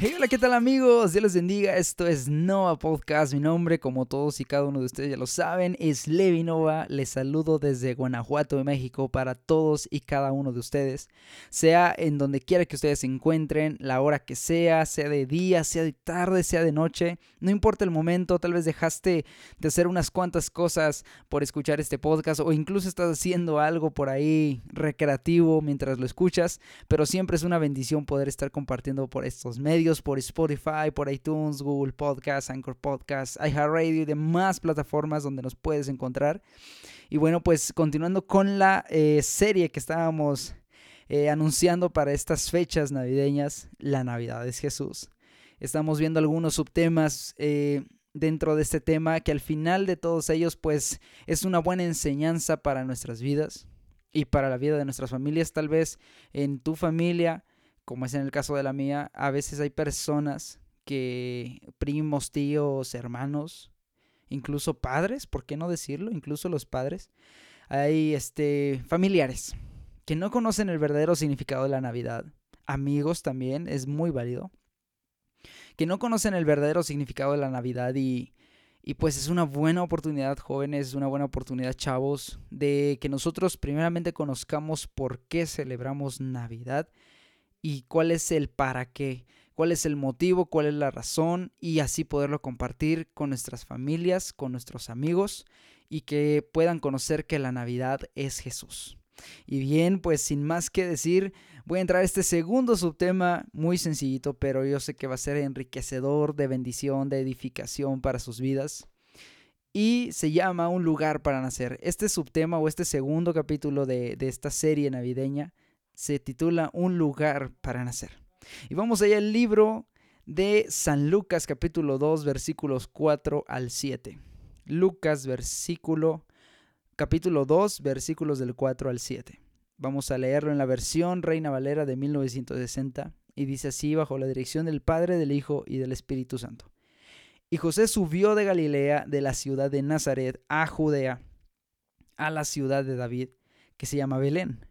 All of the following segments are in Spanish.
Hey, hola, ¿qué tal amigos? Dios les bendiga. Esto es Nova Podcast. Mi nombre, como todos y cada uno de ustedes ya lo saben, es Levi Nova. Les saludo desde Guanajuato, México, para todos y cada uno de ustedes. Sea en donde quiera que ustedes se encuentren, la hora que sea, sea de día, sea de tarde, sea de noche, no importa el momento, tal vez dejaste de hacer unas cuantas cosas por escuchar este podcast o incluso estás haciendo algo por ahí recreativo mientras lo escuchas, pero siempre es una bendición poder estar compartiendo por estos medios por Spotify, por iTunes, Google Podcasts, Anchor Podcasts, iHeartRadio y demás plataformas donde nos puedes encontrar. Y bueno, pues continuando con la eh, serie que estábamos eh, anunciando para estas fechas navideñas, la Navidad es Jesús. Estamos viendo algunos subtemas eh, dentro de este tema que al final de todos ellos pues es una buena enseñanza para nuestras vidas y para la vida de nuestras familias. Tal vez en tu familia como es en el caso de la mía, a veces hay personas que, primos, tíos, hermanos, incluso padres, ¿por qué no decirlo? Incluso los padres, hay este, familiares que no conocen el verdadero significado de la Navidad. Amigos también, es muy válido. Que no conocen el verdadero significado de la Navidad y, y pues es una buena oportunidad, jóvenes, es una buena oportunidad, chavos, de que nosotros primeramente conozcamos por qué celebramos Navidad y cuál es el para qué, cuál es el motivo, cuál es la razón y así poderlo compartir con nuestras familias, con nuestros amigos y que puedan conocer que la Navidad es Jesús. Y bien, pues sin más que decir, voy a entrar a este segundo subtema muy sencillito, pero yo sé que va a ser enriquecedor, de bendición, de edificación para sus vidas. Y se llama Un lugar para nacer. Este subtema o este segundo capítulo de, de esta serie navideña se titula Un lugar para nacer. Y vamos allá al libro de San Lucas capítulo 2 versículos 4 al 7. Lucas versículo capítulo 2 versículos del 4 al 7. Vamos a leerlo en la versión Reina Valera de 1960 y dice así bajo la dirección del Padre, del Hijo y del Espíritu Santo. Y José subió de Galilea, de la ciudad de Nazaret, a Judea, a la ciudad de David, que se llama Belén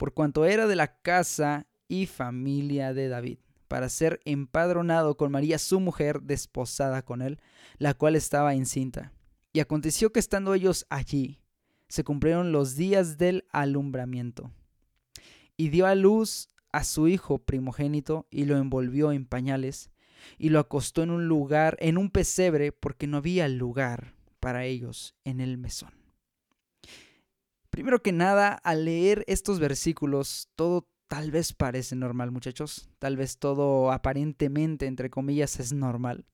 por cuanto era de la casa y familia de David, para ser empadronado con María su mujer, desposada con él, la cual estaba encinta. Y aconteció que estando ellos allí, se cumplieron los días del alumbramiento. Y dio a luz a su hijo primogénito y lo envolvió en pañales y lo acostó en un lugar, en un pesebre, porque no había lugar para ellos en el mesón. Primero que nada, al leer estos versículos, todo tal vez parece normal, muchachos. Tal vez todo aparentemente, entre comillas, es normal.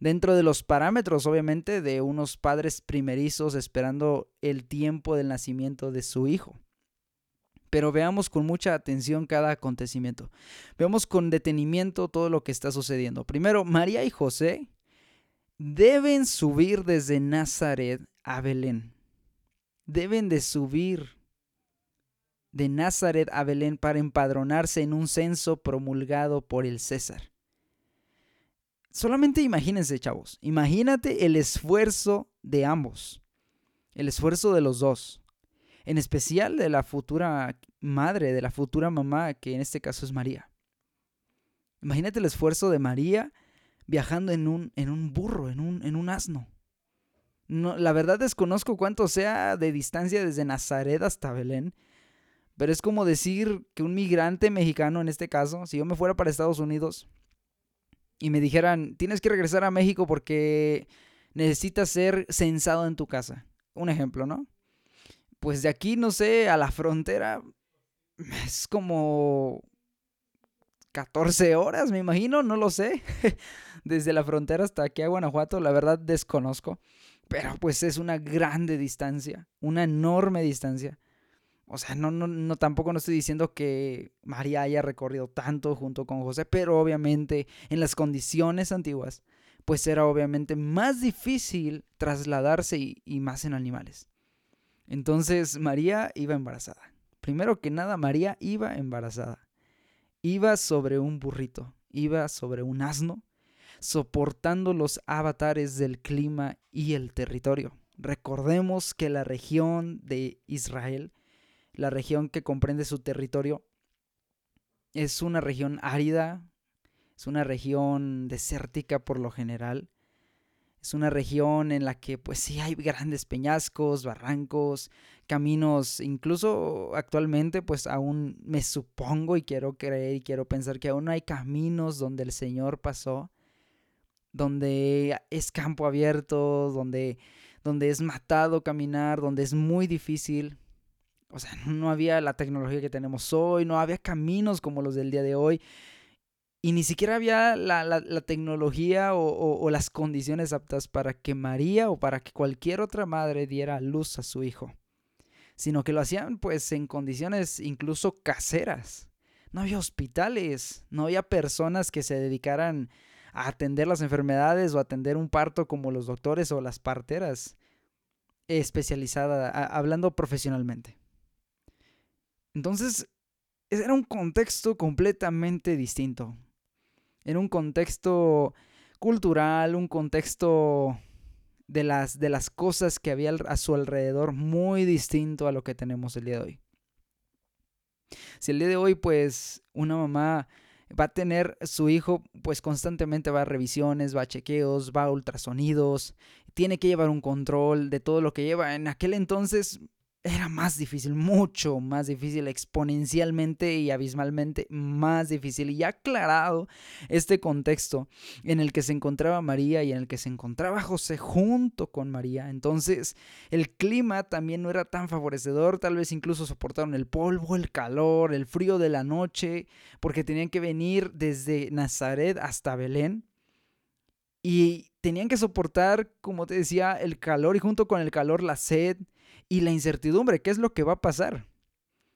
Dentro de los parámetros, obviamente, de unos padres primerizos esperando el tiempo del nacimiento de su hijo. Pero veamos con mucha atención cada acontecimiento. Veamos con detenimiento todo lo que está sucediendo. Primero, María y José deben subir desde Nazaret a Belén deben de subir de Nazaret a Belén para empadronarse en un censo promulgado por el César. Solamente imagínense, chavos, imagínate el esfuerzo de ambos, el esfuerzo de los dos, en especial de la futura madre, de la futura mamá, que en este caso es María. Imagínate el esfuerzo de María viajando en un, en un burro, en un, en un asno la verdad desconozco cuánto sea de distancia desde Nazaret hasta Belén. Pero es como decir que un migrante mexicano, en este caso, si yo me fuera para Estados Unidos y me dijeran, tienes que regresar a México porque necesitas ser censado en tu casa. Un ejemplo, ¿no? Pues de aquí, no sé, a la frontera es como 14 horas, me imagino, no lo sé. Desde la frontera hasta aquí a Guanajuato, la verdad desconozco. Pero pues es una grande distancia, una enorme distancia. O sea, no, no, no, tampoco no estoy diciendo que María haya recorrido tanto junto con José, pero obviamente en las condiciones antiguas, pues era obviamente más difícil trasladarse y, más en animales. Entonces María iba embarazada. Primero que nada, María iba embarazada. Iba sobre un burrito, iba sobre un asno, soportando los avatares del clima y el territorio. Recordemos que la región de Israel, la región que comprende su territorio, es una región árida, es una región desértica por lo general. Es una región en la que pues sí hay grandes peñascos, barrancos, caminos, incluso actualmente pues aún me supongo y quiero creer y quiero pensar que aún hay caminos donde el Señor pasó, donde es campo abierto, donde, donde es matado caminar, donde es muy difícil. O sea, no había la tecnología que tenemos hoy, no había caminos como los del día de hoy. Y ni siquiera había la, tecnología o, las condiciones aptas para que María o para que cualquier otra madre diera luz a su hijo, sino que lo hacían pues en condiciones incluso caseras. No había hospitales, no había personas que se dedicaran a atender las enfermedades o atender un parto como los doctores o las parteras especializada, hablando profesionalmente. Entonces, era un contexto completamente distinto en un contexto cultural, un contexto de las, de las cosas que había a su alrededor muy distinto a lo que tenemos el día de hoy. Si el día de hoy, pues, una mamá va a tener su hijo, pues constantemente va a revisiones, va a chequeos, va a ultrasonidos, tiene que llevar un control de todo lo que lleva. En aquel entonces era más difícil, mucho más difícil, exponencialmente y abismalmente más difícil. Y aclarado este contexto en el que se encontraba María y en el que se encontraba José junto con María, entonces el clima también no era tan favorecedor, tal vez incluso soportaron el polvo, el calor, el frío de la noche, porque tenían que venir desde Nazaret hasta Belén. Y tenían que soportar, como te decía, el calor y junto con el calor la sed, y la incertidumbre, ¿qué es lo que va a pasar?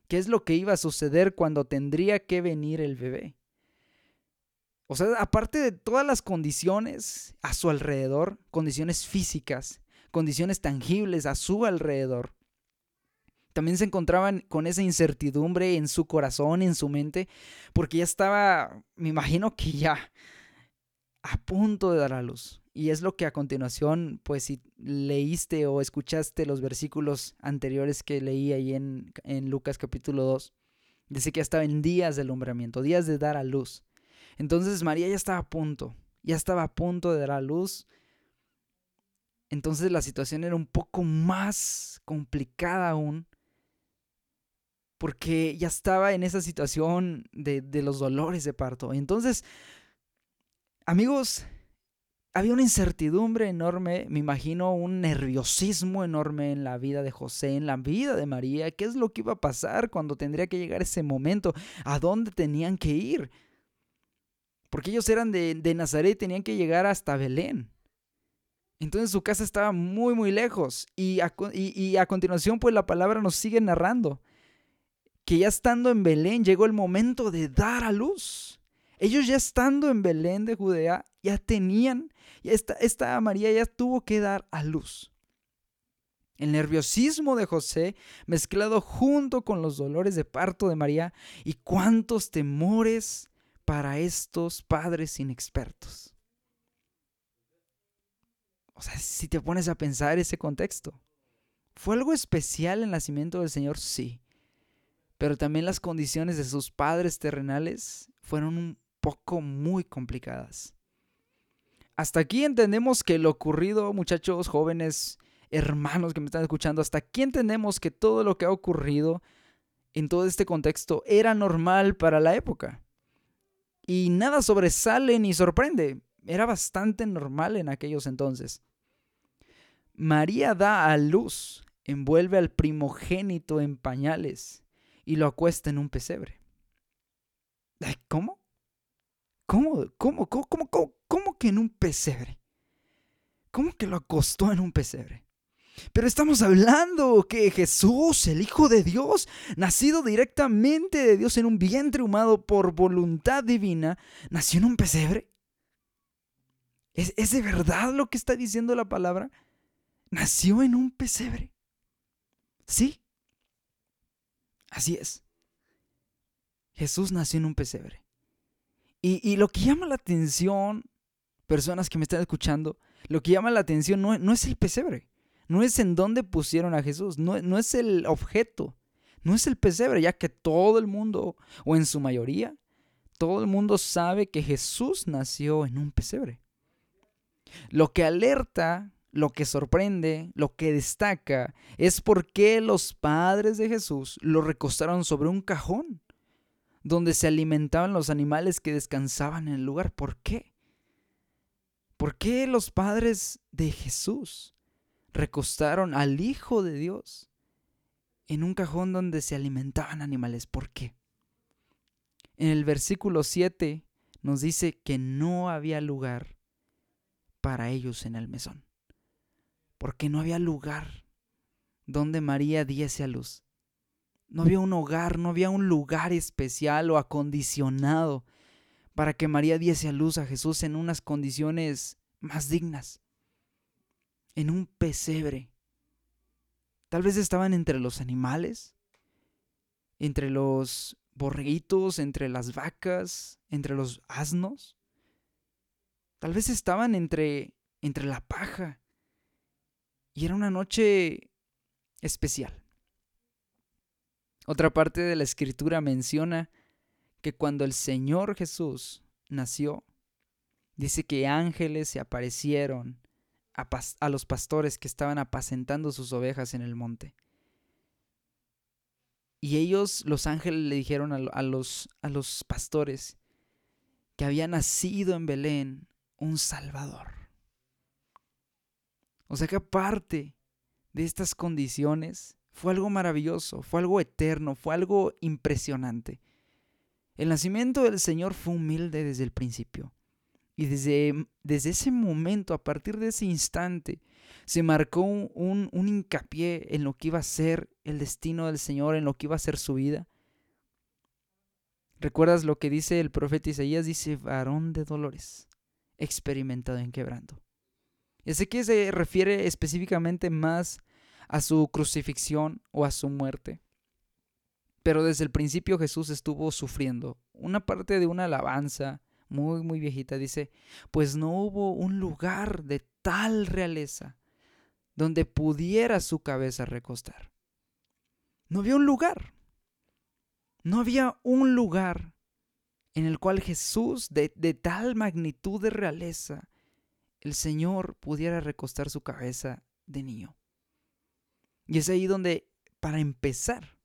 ¿Qué es lo que iba a suceder cuando tendría que venir el bebé? O sea, aparte de todas las condiciones a su alrededor, condiciones físicas, condiciones tangibles a su alrededor, también se encontraban con esa incertidumbre en su corazón, en su mente, porque ya estaba, me imagino que ya a punto de dar a luz. Y es lo que a continuación, pues si leíste o escuchaste los versículos anteriores que leí ahí en, en Lucas capítulo 2, dice que ya estaba en días del alumbramiento, días de dar a luz. Entonces María ya estaba a punto, ya estaba a punto de dar a luz. Entonces la situación era un poco más complicada aún, porque ya estaba en esa situación de, de los dolores de parto. Entonces, amigos, había una incertidumbre enorme, me imagino un nerviosismo enorme en la vida de José, en la vida de María. ¿Qué es lo que iba a pasar cuando tendría que llegar ese momento? ¿A dónde tenían que ir? Porque ellos eran de, Nazaret y tenían que llegar hasta Belén. Entonces su casa estaba muy, muy lejos. Y a, y a continuación, pues la palabra nos sigue narrando que ya estando en Belén llegó el momento de dar a luz. Ellos ya estando en Belén de Judea, ya tenían, esta, esta María ya tuvo que dar a luz. El nerviosismo de José mezclado junto con los dolores de parto de María y cuántos temores para estos padres inexpertos. O sea, si te pones a pensar ese contexto, ¿fue algo especial el nacimiento del Señor? Sí. Pero también las condiciones de sus padres terrenales fueron poco muy complicadas. Hasta aquí entendemos que lo ocurrido, muchachos, jóvenes, hermanos que me están escuchando, hasta aquí entendemos que todo lo que ha ocurrido en todo este contexto era normal para la época. Y nada sobresale ni sorprende. Era bastante normal en aquellos entonces. María da a luz, envuelve al primogénito en pañales y lo acuesta en un pesebre. ¿Cómo? ¿Cómo, cómo, cómo, cómo, cómo, que en un pesebre? ¿Cómo que lo acostó en un pesebre? Pero estamos hablando que Jesús, el Hijo de Dios, nacido directamente de Dios en un vientre humano por voluntad divina, nació en un pesebre. ¿Es, ¿Es, de verdad lo que está diciendo la palabra? Nació en un pesebre. Sí, así es. Jesús nació en un pesebre. Y, lo que llama la atención, personas que me están escuchando, lo que llama la atención no, es el pesebre, no es en dónde pusieron a Jesús, no, no es el objeto, no es el pesebre, ya que todo el mundo, o en su mayoría, todo el mundo sabe que Jesús nació en un pesebre. Lo que alerta, lo que sorprende, lo que destaca, es por qué los padres de Jesús lo recostaron sobre un cajón donde se alimentaban los animales que descansaban en el lugar. ¿Por qué? ¿Por qué los padres de Jesús recostaron al Hijo de Dios en un cajón donde se alimentaban animales? ¿Por qué? En el versículo 7 nos dice que no había lugar para ellos en el mesón. Porque no había lugar donde María diese a luz. No había un hogar, no había un lugar especial o acondicionado para que María diese a luz a Jesús en unas condiciones más dignas, en un pesebre. Tal vez estaban entre los animales, entre los borreguitos, entre las vacas, entre los asnos. Tal vez estaban entre, entre la paja. Y era una noche especial. Otra parte de la escritura menciona que cuando el Señor Jesús nació, dice que ángeles se aparecieron a, los pastores que estaban apacentando sus ovejas en el monte. Y ellos, los ángeles, le dijeron a, los, a los pastores que había nacido en Belén un Salvador. O sea que aparte de estas condiciones, fue algo maravilloso, fue algo eterno, fue algo impresionante. El nacimiento del Señor fue humilde desde el principio. Y desde, desde ese momento, a partir de ese instante, se marcó un, un, hincapié en lo que iba a ser el destino del Señor, en lo que iba a ser su vida. ¿Recuerdas lo que dice el profeta Isaías? Dice, varón de dolores, experimentado en quebranto. Y sé que se refiere específicamente más a su crucifixión o a su muerte. Pero desde el principio Jesús estuvo sufriendo. Una parte de una alabanza muy, muy viejita dice, pues no hubo un lugar de tal realeza donde pudiera su cabeza recostar. No había un lugar. No había un lugar en el cual Jesús, de, de tal magnitud de realeza, el Señor pudiera recostar su cabeza de niño. Y es ahí donde, para empezar,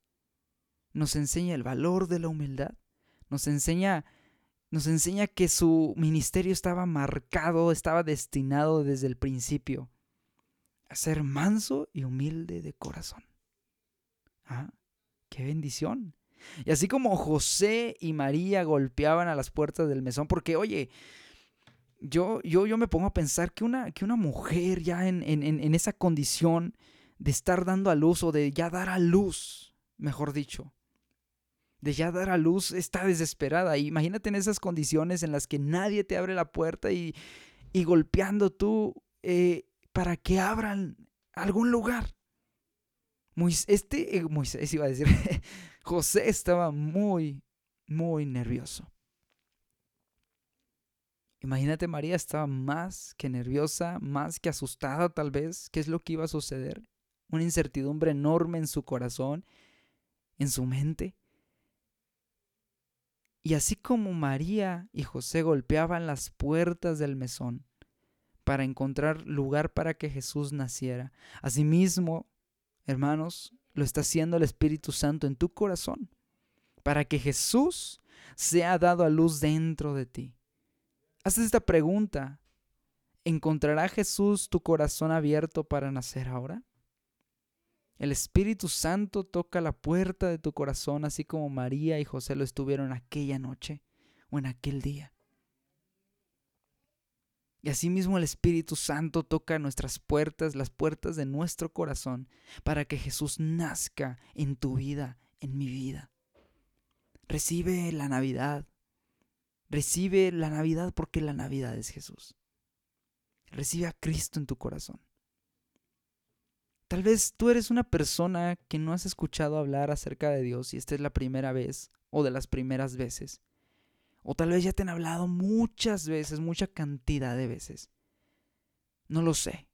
nos enseña el valor de la humildad, nos enseña, nos enseña que su ministerio estaba marcado, estaba destinado desde el principio a ser manso y humilde de corazón. ¿Ah? ¡Qué bendición! Y así como José y María golpeaban a las puertas del mesón, porque oye, yo, yo, yo me pongo a pensar que una, que una mujer ya en, en, en esa condición, de estar dando a luz o de ya dar a luz, mejor dicho. De ya dar a luz está desesperada. imagínate en esas condiciones en las que nadie te abre la puerta y, y golpeando tú eh, para que abran algún lugar. Este, eh, Moisés iba a decir, José estaba muy, muy nervioso. Imagínate, María estaba más que nerviosa, más que asustada tal vez. ¿Qué es lo que iba a suceder? Una incertidumbre enorme en su corazón, en su mente. Y así como María y José golpeaban las puertas del mesón para encontrar lugar para que Jesús naciera, asimismo, hermanos, lo está haciendo el Espíritu Santo en tu corazón, para que Jesús sea dado a luz dentro de ti. Haz esta pregunta. ¿Encontrará Jesús tu corazón abierto para nacer ahora? El Espíritu Santo toca la puerta de tu corazón, así como María y José lo estuvieron aquella noche o en aquel día. Y asimismo el Espíritu Santo toca nuestras puertas, las puertas de nuestro corazón, para que Jesús nazca en tu vida, en mi vida. Recibe la Navidad. Recibe la Navidad porque la Navidad es Jesús. Recibe a Cristo en tu corazón. Tal vez tú eres una persona que no has escuchado hablar acerca de Dios y esta es la primera vez o de las primeras veces. O tal vez ya te han hablado muchas veces, mucha cantidad de veces. No lo sé.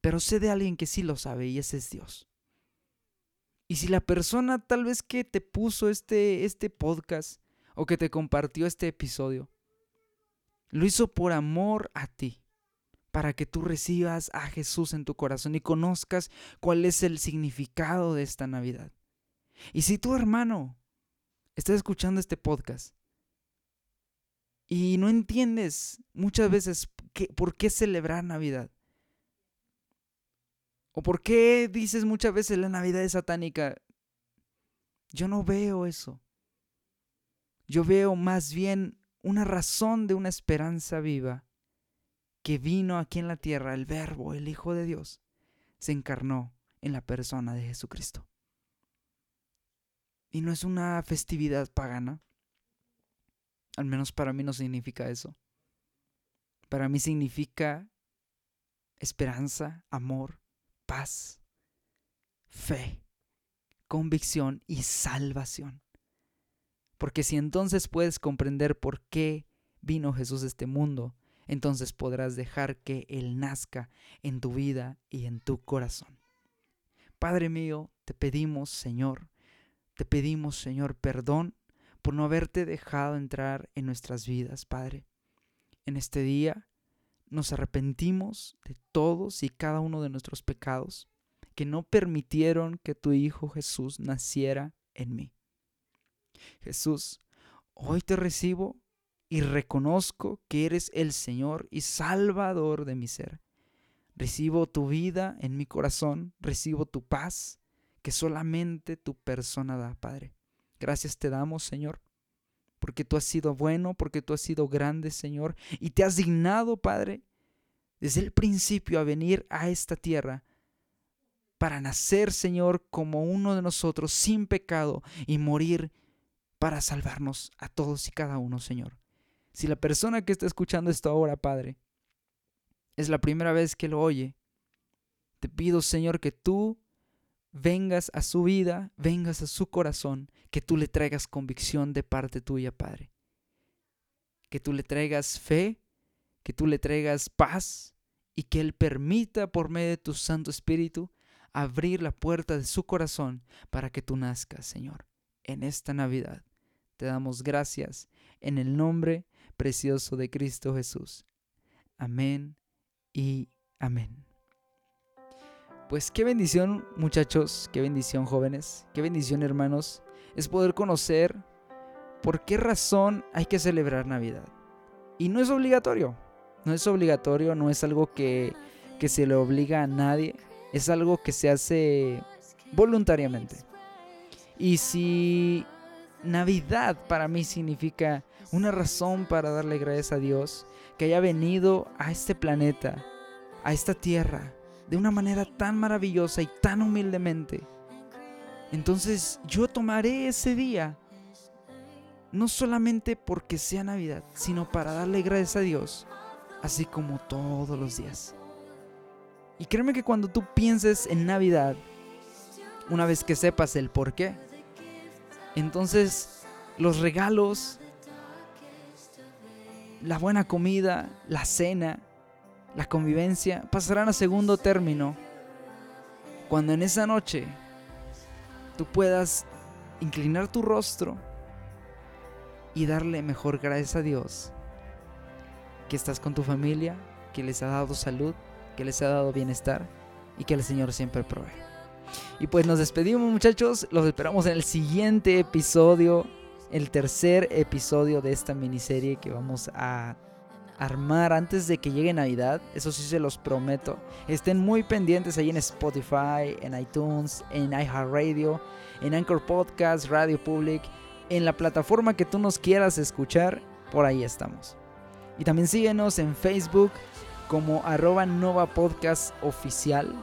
Pero sé de alguien que sí lo sabe y ese es Dios. Y si la persona tal vez que te puso este, este podcast o que te compartió este episodio, lo hizo por amor a ti, para que tú recibas a Jesús en tu corazón y conozcas cuál es el significado de esta Navidad. Y si tu hermano estás escuchando este podcast y no entiendes muchas veces por qué celebrar Navidad, o por qué dices muchas veces la Navidad es satánica, yo no veo eso. Yo veo más bien una razón de una esperanza viva que vino aquí en la tierra, el Verbo, el Hijo de Dios, se encarnó en la persona de Jesucristo. Y no es una festividad pagana. Al menos para mí no significa eso. Para mí significa esperanza, amor, paz, fe, convicción y salvación. Porque si entonces puedes comprender por qué vino Jesús a este mundo, entonces podrás dejar que Él nazca en tu vida y en tu corazón. Padre mío, te pedimos, Señor, te pedimos, Señor, perdón por no haberte dejado entrar en nuestras vidas, Padre. En este día nos arrepentimos de todos y cada uno de nuestros pecados que no permitieron que tu Hijo Jesús naciera en mí. Jesús, hoy te recibo y reconozco que eres el Señor y Salvador de mi ser. Recibo tu vida en mi corazón, recibo tu paz que solamente tu persona da, Padre. Gracias te damos, Señor, porque tú has sido bueno, porque tú has sido grande, Señor, y te has dignado, Padre, desde el principio a venir a esta tierra para nacer, Señor, como uno de nosotros, sin pecado, y morir para salvarnos a todos y cada uno, Señor. Si la persona que está escuchando esto ahora, Padre, es la primera vez que lo oye, te pido, Señor, que tú vengas a su vida, vengas a su corazón, que tú le traigas convicción de parte tuya, Padre. Que tú le traigas fe, que tú le traigas paz y que Él permita por medio de tu Santo Espíritu abrir la puerta de su corazón para que tú nazcas, Señor en esta Navidad. Te damos gracias en el nombre precioso de Cristo Jesús. Amén y amén. Pues qué bendición muchachos, qué bendición jóvenes, qué bendición hermanos, es poder conocer por qué razón hay que celebrar Navidad. Y no es obligatorio, no es obligatorio, no es algo que, que se le obliga a nadie, es algo que se hace voluntariamente. Y si Navidad para mí significa una razón para darle gracias a Dios que haya venido a este planeta, a esta tierra, de una manera tan maravillosa y tan humildemente, entonces yo tomaré ese día no solamente porque sea Navidad, sino para darle gracias a Dios, así como todos los días. Y créeme que cuando tú pienses en Navidad, una vez que sepas el por qué, entonces, los regalos, la buena comida, la cena, la convivencia pasarán a segundo término cuando en esa noche tú puedas inclinar tu rostro y darle mejor gracias a Dios que estás con tu familia, que les ha dado salud, que les ha dado bienestar y que el Señor siempre provee. Y pues nos despedimos muchachos, los esperamos en el siguiente episodio, el tercer episodio de esta miniserie que vamos a armar antes de que llegue Navidad, eso sí se los prometo. Estén muy pendientes ahí en Spotify, en iTunes, en iHeartRadio, en Anchor Podcast, Radio Public, en la plataforma que tú nos quieras escuchar, por ahí estamos. Y también síguenos en Facebook como arroba Nova Podcast Oficial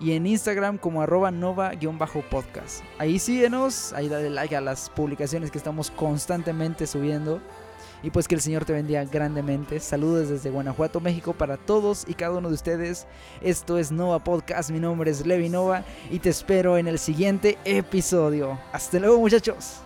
y en Instagram como arroba nova-podcast. Ahí síguenos, ahí dale like a las publicaciones que estamos constantemente subiendo. Y pues que el Señor te bendiga grandemente. Saludos desde Guanajuato, México para todos y cada uno de ustedes. Esto es Nova Podcast, mi nombre es Levi Nova y te espero en el siguiente episodio. Hasta luego muchachos.